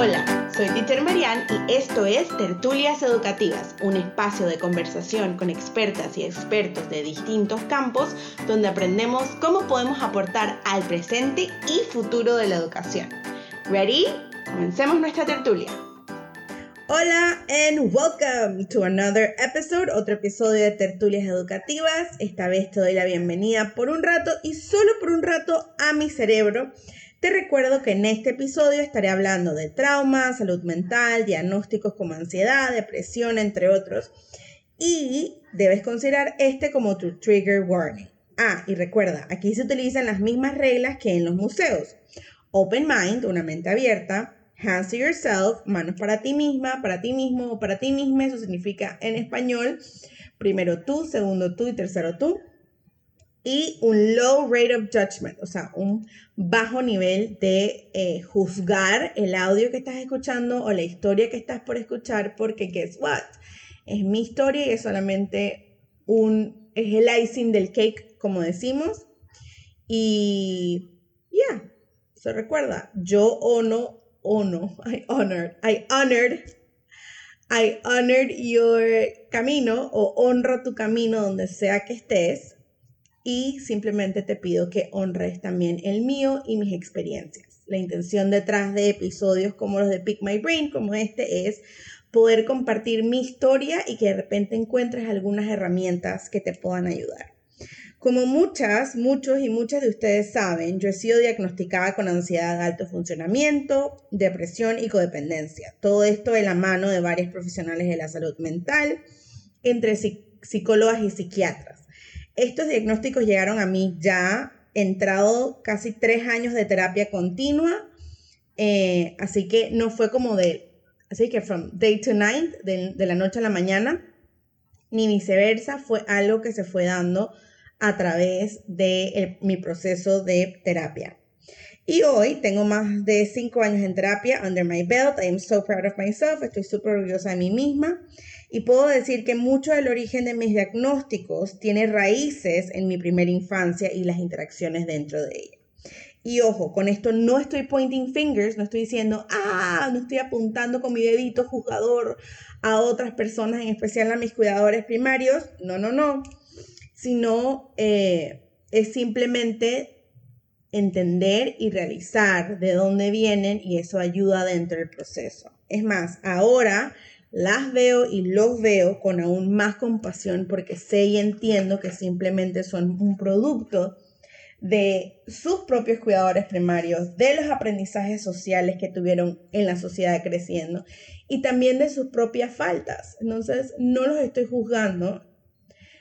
Hola, soy Teacher Marian y esto es Tertulias Educativas, un espacio de conversación con expertas y expertos de distintos campos donde aprendemos cómo podemos aportar al presente y futuro de la educación. ¿Ready? Comencemos nuestra tertulia. Hola and welcome to another episode, otro episodio de Tertulias Educativas. Esta vez te doy la bienvenida por un rato y solo por un rato a mi cerebro te recuerdo que en este episodio estaré hablando de trauma, salud mental, diagnósticos como ansiedad, depresión, entre otros. Y debes considerar este como tu trigger warning. Ah, y recuerda, aquí se utilizan las mismas reglas que en los museos. Open mind, una mente abierta. Hands to yourself, manos para ti misma, para ti mismo o para ti misma. Eso significa en español, primero tú, segundo tú y tercero tú y un low rate of judgment, o sea, un bajo nivel de eh, juzgar el audio que estás escuchando o la historia que estás por escuchar, porque guess what? Es mi historia y es solamente un, es el icing del cake, como decimos. Y, yeah, se recuerda, yo ono, ono, I honored, I honored, I honored your camino o honro tu camino donde sea que estés y simplemente te pido que honres también el mío y mis experiencias. La intención detrás de episodios como los de Pick My Brain, como este, es poder compartir mi historia y que de repente encuentres algunas herramientas que te puedan ayudar. Como muchas, muchos y muchas de ustedes saben, yo he sido diagnosticada con ansiedad de alto funcionamiento, depresión y codependencia. Todo esto de la mano de varios profesionales de la salud mental, entre psicólogas y psiquiatras. Estos diagnósticos llegaron a mí ya entrado casi tres años de terapia continua, eh, así que no fue como de, así que from day to night, de, la noche a la mañana, ni viceversa, fue algo que se fue dando a través de mi proceso de terapia. Y hoy tengo más de cinco años en terapia under my belt. I am so proud of myself. Estoy súper orgullosa de mí misma. Y puedo decir que mucho del origen de mis diagnósticos tiene raíces en mi primera infancia y las interacciones dentro de ella. Y ojo, con esto no estoy pointing fingers, no estoy diciendo, ah, no estoy apuntando con mi dedito juzgador a otras personas, en especial a mis cuidadores primarios. No, no, no. Sino eh, es simplemente entender y realizar de dónde vienen y eso ayuda dentro del proceso. Es más, ahora las veo y los veo con aún más compasión porque sé y entiendo que simplemente son un producto de sus propios cuidadores primarios, de los aprendizajes sociales que tuvieron en la sociedad creciendo y también de sus propias faltas. Entonces, no los estoy juzgando.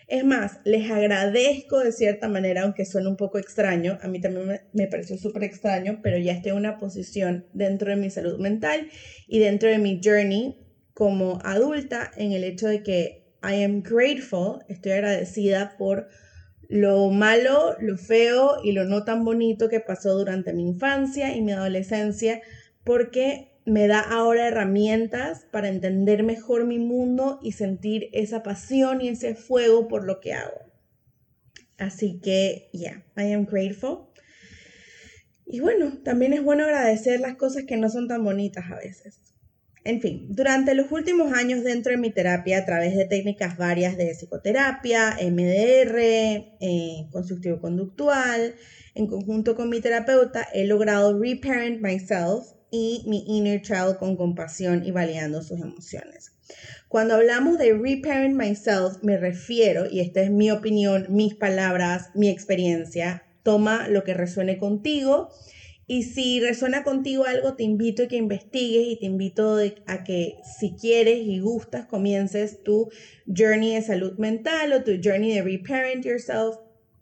Es más, les agradezco de cierta manera, aunque suene un poco extraño, a mí también me, pareció súper extraño, pero ya estoy en una posición dentro de mi salud mental y dentro de mi journey como adulta en el hecho de que I am grateful, estoy agradecida por lo malo, lo feo y lo no tan bonito que pasó durante mi infancia y mi adolescencia, porque me da ahora herramientas para entender mejor mi mundo y sentir esa pasión y ese fuego por lo que hago. Así que, yeah, I am grateful. Y bueno, también es bueno agradecer las cosas que no son tan bonitas a veces. En fin, durante los últimos años dentro de mi terapia, a través de técnicas varias de psicoterapia, MDR, eh, constructivo conductual, en conjunto con mi terapeuta, he logrado reparent myself y mi inner child con compasión y validando sus emociones. Cuando hablamos de reparent myself, me refiero, y esta es mi opinión, mis palabras, mi experiencia, toma lo que resuene contigo y si resuena contigo algo, te invito a que investigues y te invito a que si quieres y gustas, comiences tu journey de salud mental o tu journey de reparent yourself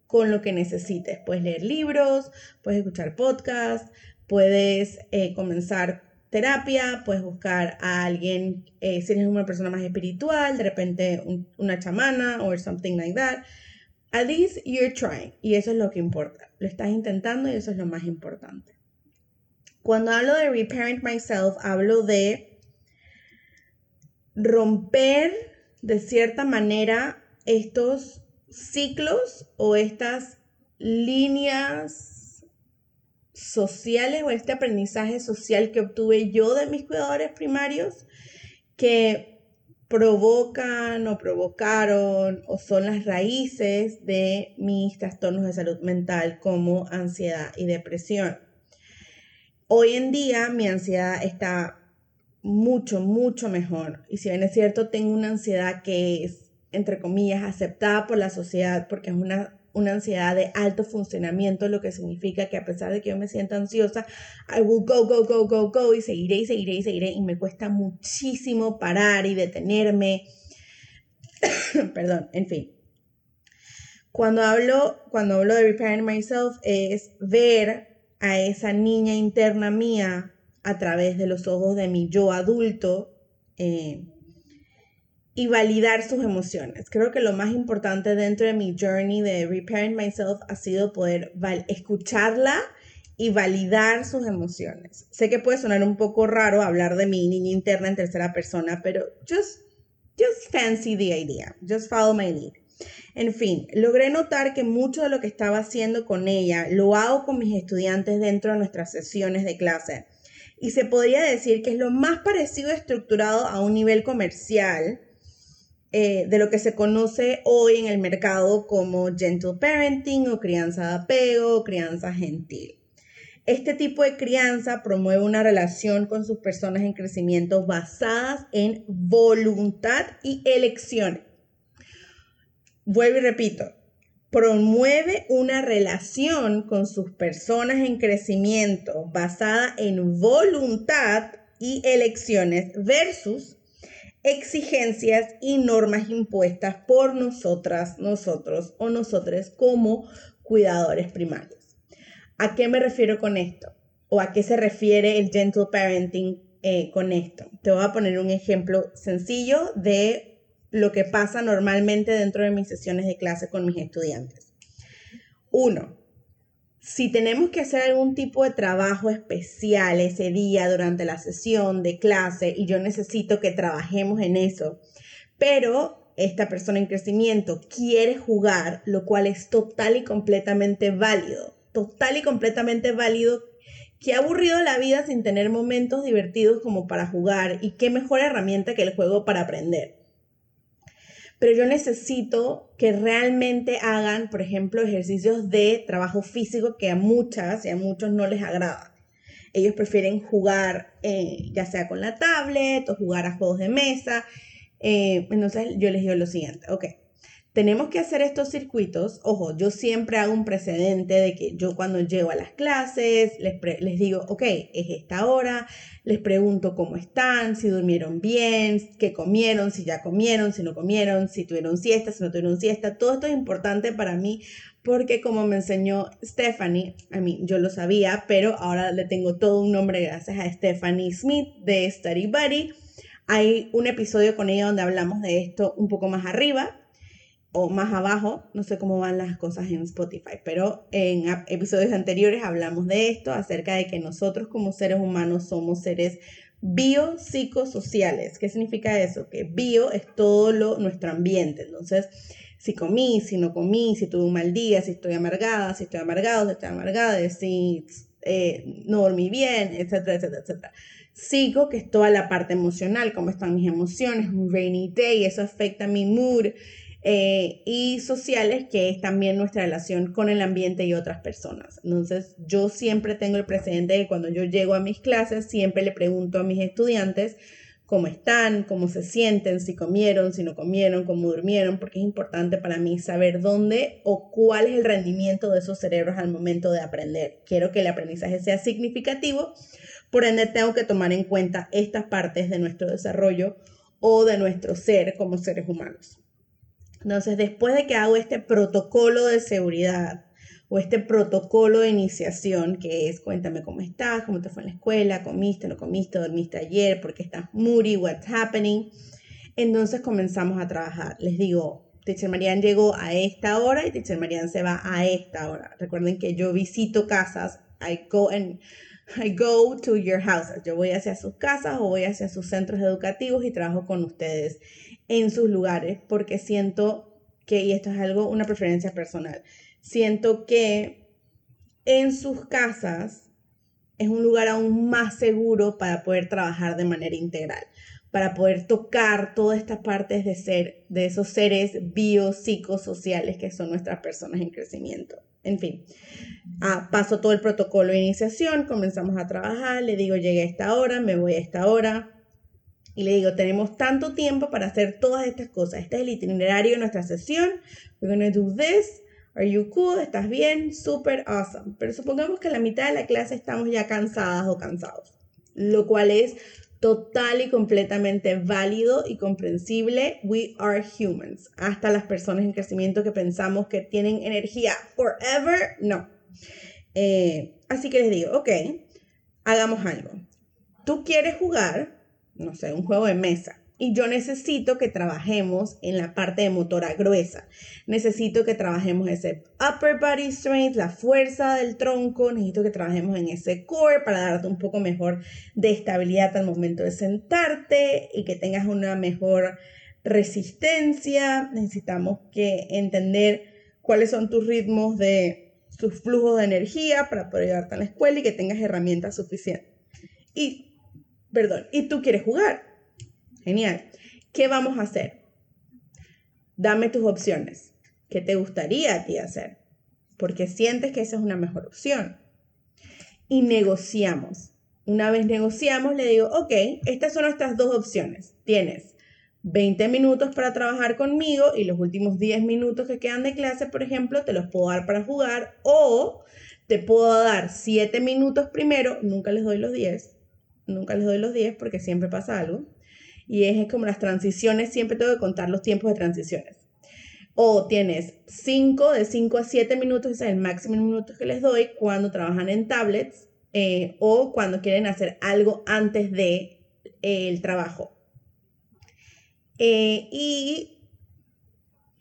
con lo que necesites. Puedes leer libros, puedes escuchar podcasts, puedes eh, comenzar terapia, puedes buscar a alguien, eh, si eres una persona más espiritual, de repente una chamana o something like that. At least you're trying y eso es lo que importa. Lo estás intentando y eso es lo más importante. Cuando hablo de reparent myself, hablo de romper de cierta manera estos ciclos o estas líneas sociales o este aprendizaje social que obtuve yo de mis cuidadores primarios que provocan o provocaron o son las raíces de mis trastornos de salud mental como ansiedad y depresión. Hoy en día mi ansiedad está mucho, mucho mejor. Y si bien es cierto, tengo una ansiedad que es, entre comillas, aceptada por la sociedad porque es una, una ansiedad de alto funcionamiento, lo que significa que a pesar de que yo me sienta ansiosa, I will go, go, go, go, go y seguiré y seguiré y seguiré y me cuesta muchísimo parar y detenerme. Perdón, en fin. Cuando hablo, cuando hablo de repairing myself es ver a esa niña interna mía a través de los ojos de mi yo adulto eh, y validar sus emociones. Creo que lo más importante dentro de mi journey de repairing myself ha sido poder escucharla y validar sus emociones. Sé que puede sonar un poco raro hablar de mi niña interna en tercera persona, pero just, just fancy the idea. Just follow my lead. En fin, logré notar que mucho de lo que estaba haciendo con ella lo hago con mis estudiantes dentro de nuestras sesiones de clase y se podría decir que es lo más parecido estructurado a un nivel comercial eh, de lo que se conoce hoy en el mercado como gentle parenting o crianza de apego o crianza gentil. Este tipo de crianza promueve una relación con sus personas en crecimiento basadas en voluntad y elección. Vuelvo y repito, promueve una relación con sus personas en crecimiento basada en voluntad y elecciones versus exigencias y normas impuestas por nosotras, nosotros o nosotros como cuidadores primarios. ¿A qué me refiero con esto? ¿O a qué se refiere el gentle parenting eh, con esto? Te voy a poner un ejemplo sencillo de lo que pasa normalmente dentro de mis sesiones de clase con mis estudiantes. Uno, si tenemos que hacer algún tipo de trabajo especial ese día durante la sesión de clase y yo necesito que trabajemos en eso, pero esta persona en crecimiento quiere jugar, lo cual es total y completamente válido, total y completamente válido ha aburrido la vida sin tener momentos divertidos como para jugar y qué mejor herramienta que el juego para aprender pero yo necesito que realmente hagan, por ejemplo, ejercicios de trabajo físico que a muchas y a muchos no les agrada. Ellos prefieren jugar eh, ya sea con la tablet o jugar a juegos de mesa. Eh, entonces yo les digo lo siguiente, ok, tenemos que hacer estos circuitos. Ojo, yo siempre hago un precedente de que yo cuando llego a las clases les, les digo, ok, es esta hora, les pregunto cómo están, si durmieron bien, qué comieron, si ya comieron, si no comieron, si tuvieron siesta, si no tuvieron siesta. Todo esto es importante para mí porque como me enseñó Stephanie, a mí yo lo sabía, pero ahora le tengo todo un nombre gracias a Stephanie Smith de Study Buddy. Hay un episodio con ella donde hablamos de esto un poco más arriba, o más abajo, no sé cómo van las cosas en Spotify, pero en episodios anteriores hablamos de esto, acerca de que nosotros como seres humanos somos seres biopsicosociales. ¿Qué significa eso? Que bio es todo lo, nuestro ambiente. Entonces, si comí, si no comí, si tuve un mal día, si estoy amargada, si estoy amargado, si estoy amargada, si eh, no dormí bien, etcétera, etcétera, etcétera. Sigo que es toda la parte emocional, cómo están mis emociones, un rainy day, eso afecta mi mood, eh, y sociales, que es también nuestra relación con el ambiente y otras personas. Entonces, yo siempre tengo el precedente de cuando yo llego a mis clases, siempre le pregunto a mis estudiantes cómo están, cómo se sienten, si comieron, si no comieron, cómo durmieron, porque es importante para mí saber dónde o cuál es el rendimiento de esos cerebros al momento de aprender. Quiero que el aprendizaje sea significativo, por ende tengo que tomar en cuenta estas partes de nuestro desarrollo o de nuestro ser como seres humanos. Entonces, después de que hago este protocolo de seguridad o este protocolo de iniciación, que es cuéntame cómo estás, cómo te fue en la escuela, comiste, no comiste, dormiste ayer, por qué estás moody, what's happening, entonces comenzamos a trabajar. Les digo, Teacher Marian llegó a esta hora y Teacher Marian se va a esta hora. Recuerden que yo visito casas, I go and I go to your houses. Yo voy hacia sus casas o voy hacia sus centros educativos y trabajo con ustedes en sus lugares porque siento que, y esto es algo, una preferencia personal, siento que en sus casas es un lugar aún más seguro para poder trabajar de manera integral, para poder tocar todas estas partes de ser, de esos seres biopsicosociales que son nuestras personas en crecimiento. En fin, ah, paso todo el protocolo de iniciación, comenzamos a trabajar, le digo llegué a esta hora, me voy a esta hora, y le digo, tenemos tanto tiempo para hacer todas estas cosas. Este es el itinerario de nuestra sesión. We're going to do this. Are you cool? ¿Estás bien? Super awesome. Pero supongamos que en la mitad de la clase estamos ya cansadas o cansados, lo cual es total y completamente válido y comprensible. We are humans. Hasta las personas en crecimiento que pensamos que tienen energía forever, no. Eh, así que les digo, ok, hagamos algo. Tú quieres jugar, no sé, un juego de mesa y yo necesito que trabajemos en la parte de motora gruesa. Necesito que trabajemos ese upper body strength, la fuerza del tronco. Necesito que trabajemos en ese core para darte un poco mejor de estabilidad al momento de sentarte y que tengas una mejor resistencia. Necesitamos que entender cuáles son tus ritmos de tus flujos de energía para poder ayudarte a la escuela y que tengas herramientas suficientes. Y, perdón, y tú quieres jugar Genial. ¿Qué vamos a hacer? Dame tus opciones. ¿Qué te gustaría a ti hacer? Porque sientes que esa es una mejor opción. Y negociamos. Una vez negociamos, le digo, ok, estas son nuestras dos opciones. Tienes 20 minutos para trabajar conmigo y los últimos 10 minutos que quedan de clase, por ejemplo, te los puedo dar para jugar o te puedo dar 7 minutos primero, nunca les doy los 10, nunca les doy los 10 porque siempre pasa algo y es como las transiciones, siempre tengo que contar los tiempos de transiciones. O tienes 5, de 5 a 7 minutos, ese es el máximo de minutos que les doy cuando trabajan en tablets eh, o cuando quieren hacer algo antes de eh, el trabajo. Eh, y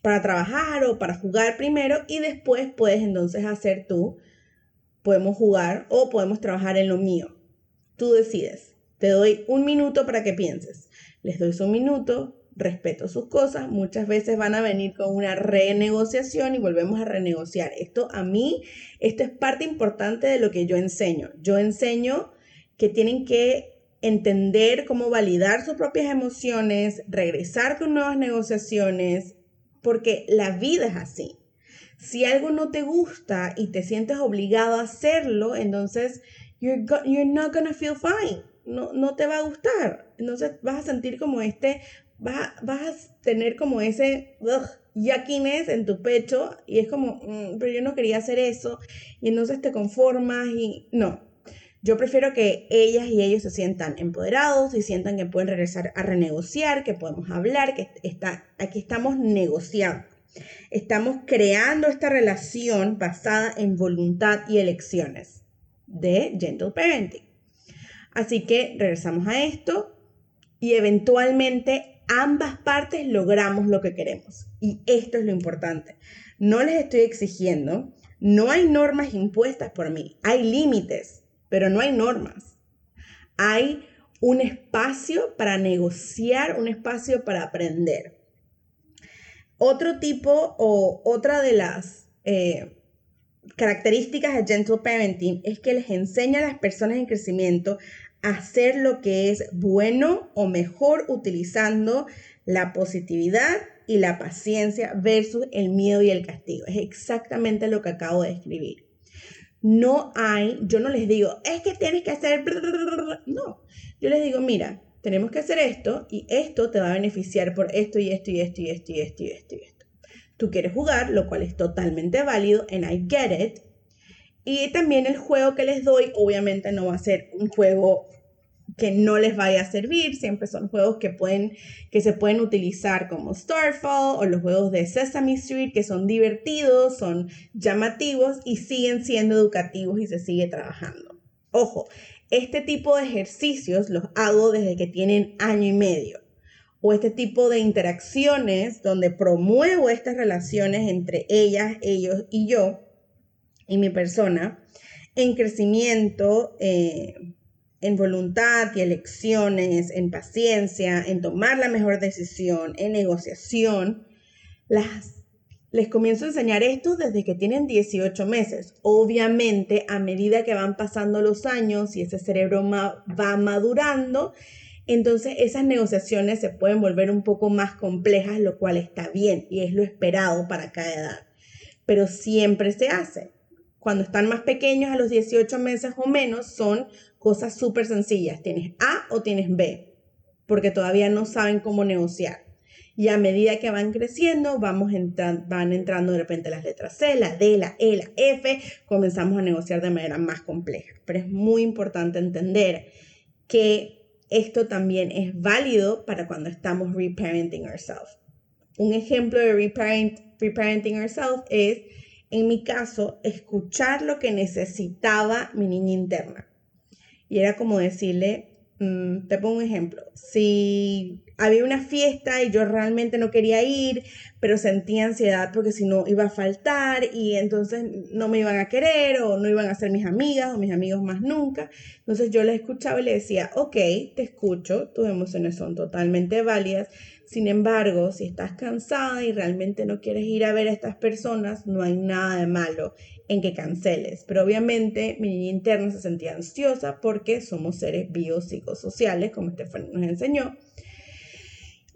para trabajar o para jugar primero y después puedes entonces hacer tú, podemos jugar o podemos trabajar en lo mío. Tú decides. Te doy un minuto para que pienses les doy su minuto, respeto sus cosas, muchas veces van a venir con una renegociación y volvemos a renegociar. Esto a mí, esto es parte importante de lo que yo enseño. Yo enseño que tienen que entender cómo validar sus propias emociones, regresar con nuevas negociaciones, porque la vida es así. Si algo no te gusta y te sientes obligado a hacerlo, entonces you're, you're not gonna feel fine no, no te va a gustar. Entonces vas a sentir como este, vas, vas a tener como ese yaquines en tu pecho y es como, mm, pero yo no quería hacer eso y entonces te conformas y no. Yo prefiero que ellas y ellos se sientan empoderados y sientan que pueden regresar a renegociar, que podemos hablar, que está, aquí estamos negociando. Estamos creando esta relación basada en voluntad y elecciones de Gentle Parenting. Así que regresamos a esto y eventualmente ambas partes logramos lo que queremos. Y esto es lo importante. No les estoy exigiendo, no hay normas impuestas por mí, hay límites, pero no hay normas. Hay un espacio para negociar, un espacio para aprender. Otro tipo o otra de las eh, características de Gentle Parenting es que les enseña a las personas en crecimiento hacer lo que es bueno o mejor utilizando la positividad y la paciencia versus el miedo y el castigo. Es exactamente lo que acabo de escribir. No hay, yo no les digo, es que tienes que hacer, no, yo les digo, mira, tenemos que hacer esto y esto te va a beneficiar por esto y esto y esto y esto y esto y esto y esto. Tú quieres jugar, lo cual es totalmente válido, and I get it. Y también el juego que les doy, obviamente no va a ser un juego que no les vaya a servir, siempre son juegos que pueden que se pueden utilizar como Starfall o los juegos de Sesame Street que son divertidos, son llamativos y siguen siendo educativos y se sigue trabajando. Ojo, este tipo de ejercicios los hago desde que tienen año y medio o este tipo de interacciones donde promuevo estas relaciones entre ellas, ellos y yo y mi persona en crecimiento eh, en voluntad y elecciones, en paciencia, en tomar la mejor decisión, en negociación, las, les comienzo a enseñar esto desde que tienen 18 meses. Obviamente, a medida que van pasando los años y ese cerebro va madurando, entonces esas negociaciones se pueden volver un poco más complejas, lo cual está bien y es lo esperado para cada edad. Pero siempre se hace. Cuando están más pequeños, a los 18 meses o menos, son cosas súper sencillas. Tienes A o tienes B, porque todavía no saben cómo negociar. Y a medida que van creciendo, van entrando de repente las letras C, la D, la E, la F, comenzamos a negociar de manera más compleja. Pero es muy importante entender que esto también es válido para cuando estamos reparenting ourselves. Un ejemplo de reparenting ourselves es, en mi caso, escuchar lo que necesitaba mi niña interna. Y era como decirle, Mm, te pongo un ejemplo. Si había una fiesta y yo realmente no quería ir, pero sentía ansiedad porque si no iba a faltar y entonces no me iban a querer o no iban a ser mis amigas o mis amigos más nunca. Entonces yo le escuchaba y le decía, ok, te escucho, tus emociones son totalmente válidas. Sin embargo, si estás cansada y realmente no quieres ir a ver a estas personas, no hay nada de malo en que canceles. Pero obviamente mi niña interna se sentía ansiosa porque somos seres biopsicosociales, como Stephanie nos enseñó.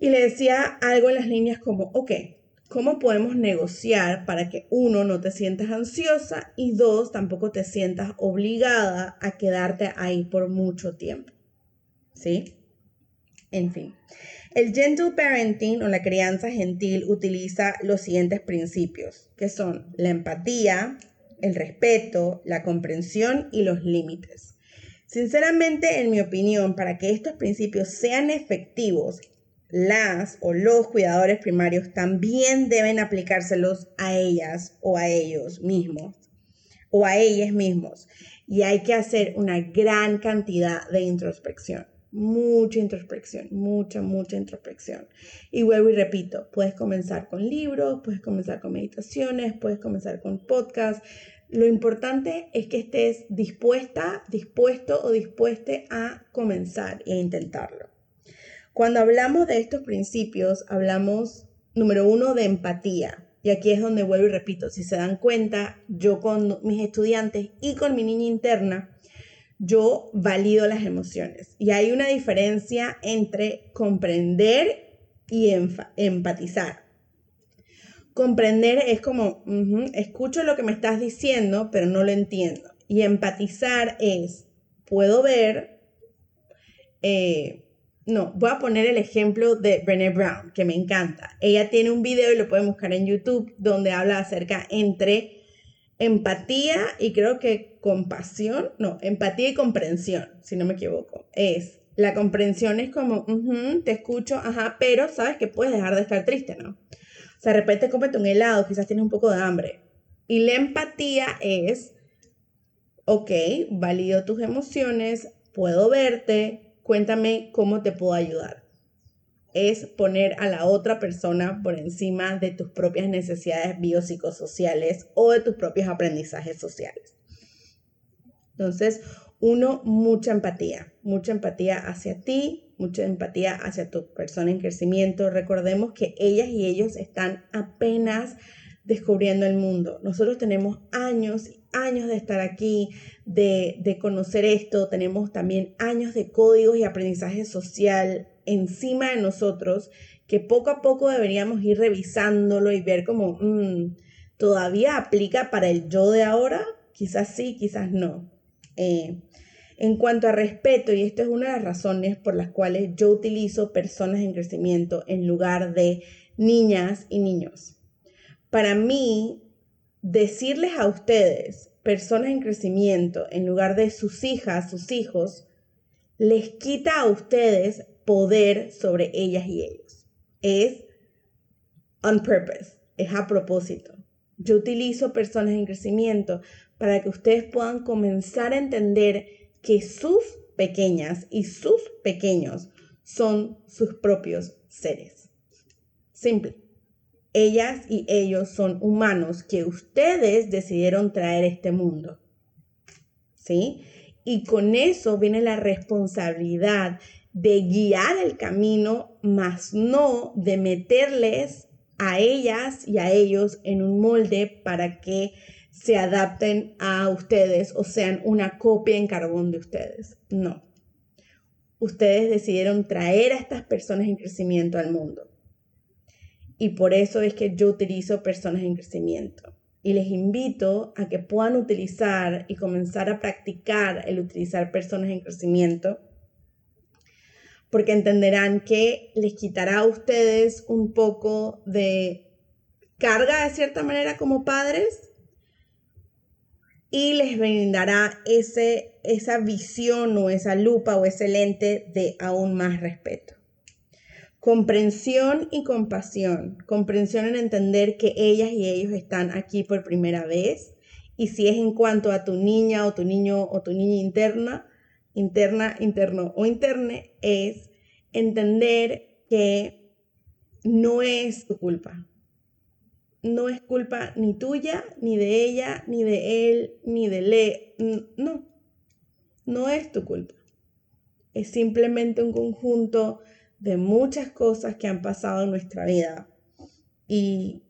Y le decía algo en las líneas como, ok, ¿cómo podemos negociar para que uno no te sientas ansiosa y dos, tampoco te sientas obligada a quedarte ahí por mucho tiempo? ¿Sí? En fin. El gentle parenting o la crianza gentil utiliza los siguientes principios, que son la empatía, el respeto, la comprensión y los límites. Sinceramente, en mi opinión, para que estos principios sean efectivos, las o los cuidadores primarios también deben aplicárselos a ellas o a ellos mismos o a ellas mismos. Y hay que hacer una gran cantidad de introspección mucha introspección, mucha, mucha introspección. Y vuelvo y repito, puedes comenzar con libros, puedes comenzar con meditaciones, puedes comenzar con podcasts. Lo importante es que estés dispuesta, dispuesto o dispueste a comenzar e intentarlo. Cuando hablamos de estos principios, hablamos, número uno, de empatía. Y aquí es donde vuelvo y repito, si se dan cuenta, yo con mis estudiantes y con mi niña interna, yo valido las emociones. Y hay una diferencia entre comprender y empatizar. Comprender es como, escucho lo que me estás diciendo, pero no lo entiendo. Y empatizar es, puedo ver, eh, no, voy a poner el ejemplo de Brené Brown, que me encanta. Ella tiene un video y lo pueden buscar en YouTube, donde habla acerca entre empatía y creo que compasión, no, empatía y comprensión, si no me equivoco. Es, la comprensión es como, te escucho, ajá, pero sabes que puedes dejar de estar triste, ¿no? O sea, de repente cómete un helado, quizás tienes un poco de hambre. Y la empatía es, ok, valido tus emociones, puedo verte, cuéntame cómo te puedo ayudar es poner a la otra persona por encima de tus propias necesidades biopsicosociales o de tus propios aprendizajes sociales. Entonces, uno, mucha empatía, mucha empatía hacia ti, mucha empatía hacia tu persona en crecimiento. Recordemos que ellas y ellos están apenas descubriendo el mundo. Nosotros tenemos años y años de estar aquí, de, de conocer esto, tenemos también años de códigos y aprendizaje social encima de nosotros que poco a poco deberíamos ir revisándolo y ver como, mm, ¿todavía aplica para el yo de ahora? Quizás sí, quizás no. Eh, en cuanto a respeto, y esto es una de las razones por las cuales yo utilizo personas en crecimiento en lugar de niñas y niños. Para mí, decirles a ustedes, personas en crecimiento, en lugar de sus hijas, sus hijos, les quita a ustedes poder sobre ellas y ellos. Es on purpose, es a propósito. Yo utilizo personas en crecimiento para que ustedes puedan comenzar a entender que sus pequeñas y sus pequeños son sus propios seres. Simple. Ellas y ellos son humanos que ustedes decidieron traer a este mundo. ¿Sí? Y con eso viene la responsabilidad de guiar el camino, más no de meterles a ellas y a ellos en un molde para que se adapten a ustedes o sean una copia en carbón de ustedes. No. Ustedes decidieron traer a estas personas en crecimiento al mundo. Y por eso es que yo utilizo personas en crecimiento. Y les invito a que puedan utilizar y comenzar a practicar el utilizar personas en crecimiento porque entenderán que les quitará a ustedes un poco de carga de cierta manera como padres y les brindará ese, esa visión o esa lupa o ese lente de aún más respeto. Comprensión y compasión. Comprensión en entender que ellas y ellos están aquí por primera vez. Y si es en cuanto a tu niña o tu niño o tu niña interna, interna, interno o interne es entender que no es tu culpa. No es culpa ni tuya, ni de ella, ni de él, ni de le. No, no es tu culpa. Es simplemente un conjunto de muchas cosas que han pasado en nuestra vida. Y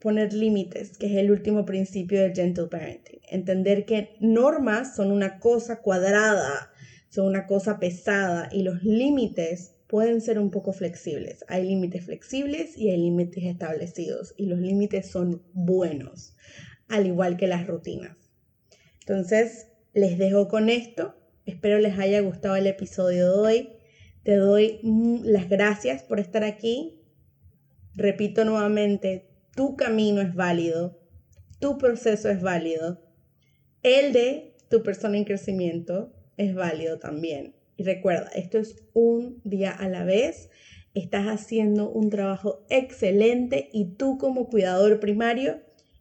poner límites, que es el último principio del gentle parenting. Entender que normas son una cosa cuadrada son una cosa pesada y los límites pueden ser un poco flexibles. Hay límites flexibles y hay límites establecidos y los límites son buenos, al igual que las rutinas. Entonces, les dejo con esto. Espero les haya gustado el episodio de hoy. Te doy las gracias por estar aquí. Repito nuevamente, tu camino es válido, tu proceso es válido, el de tu persona en crecimiento es válido también. Y recuerda, esto es un día a la vez. Estás haciendo un trabajo excelente y tú como cuidador primario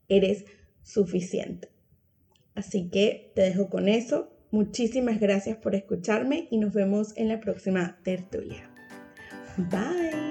eres suficiente. Así que te dejo con eso. Muchísimas gracias por escucharme y nos vemos en la próxima tertulia. Bye.